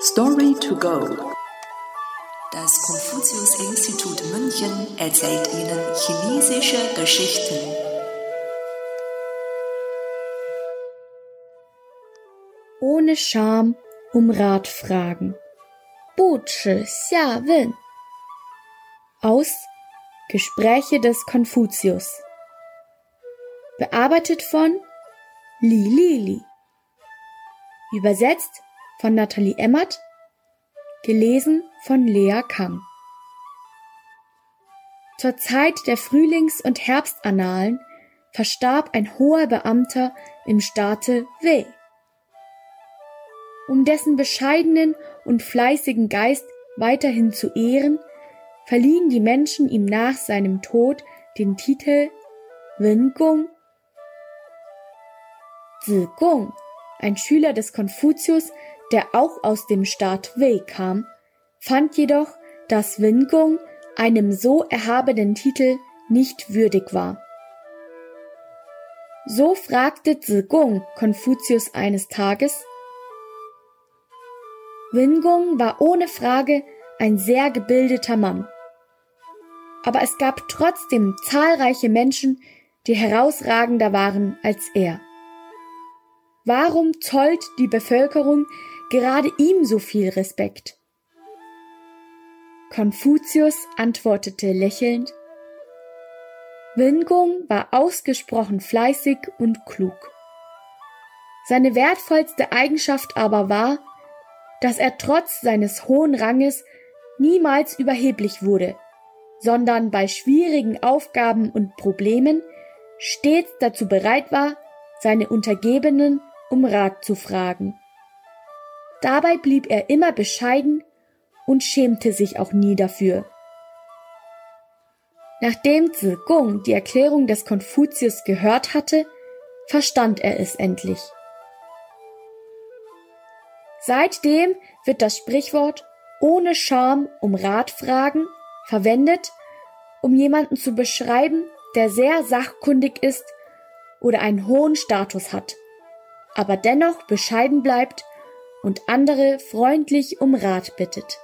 Story to go. Das Konfuzius-Institut München erzählt Ihnen chinesische Geschichten. Ohne Scham um Rat fragen. 不耻下问. Aus Gespräche des Konfuzius. Bearbeitet von Li Lili. Übersetzt von Nathalie Emmert. Gelesen von Lea Kamm. Zur Zeit der Frühlings- und Herbstannalen verstarb ein hoher Beamter im Staate Wei. Um dessen bescheidenen und fleißigen Geist weiterhin zu ehren, verliehen die Menschen ihm nach seinem Tod den Titel Wen Gong. Zi Gong, ein Schüler des Konfuzius, der auch aus dem Staat Wei kam, fand jedoch, dass Wen Gong einem so erhabenen Titel nicht würdig war. So fragte Zi Gong Konfuzius eines Tages, Wingong war ohne Frage ein sehr gebildeter Mann. Aber es gab trotzdem zahlreiche Menschen, die herausragender waren als er. Warum zollt die Bevölkerung gerade ihm so viel Respekt? Konfuzius antwortete lächelnd, Wingong war ausgesprochen fleißig und klug. Seine wertvollste Eigenschaft aber war, dass er trotz seines hohen Ranges niemals überheblich wurde, sondern bei schwierigen Aufgaben und Problemen stets dazu bereit war, seine Untergebenen um Rat zu fragen. Dabei blieb er immer bescheiden und schämte sich auch nie dafür. Nachdem Gong die Erklärung des Konfuzius gehört hatte, verstand er es endlich. Seitdem wird das Sprichwort ohne Scham um Rat fragen verwendet, um jemanden zu beschreiben, der sehr sachkundig ist oder einen hohen Status hat, aber dennoch bescheiden bleibt und andere freundlich um Rat bittet.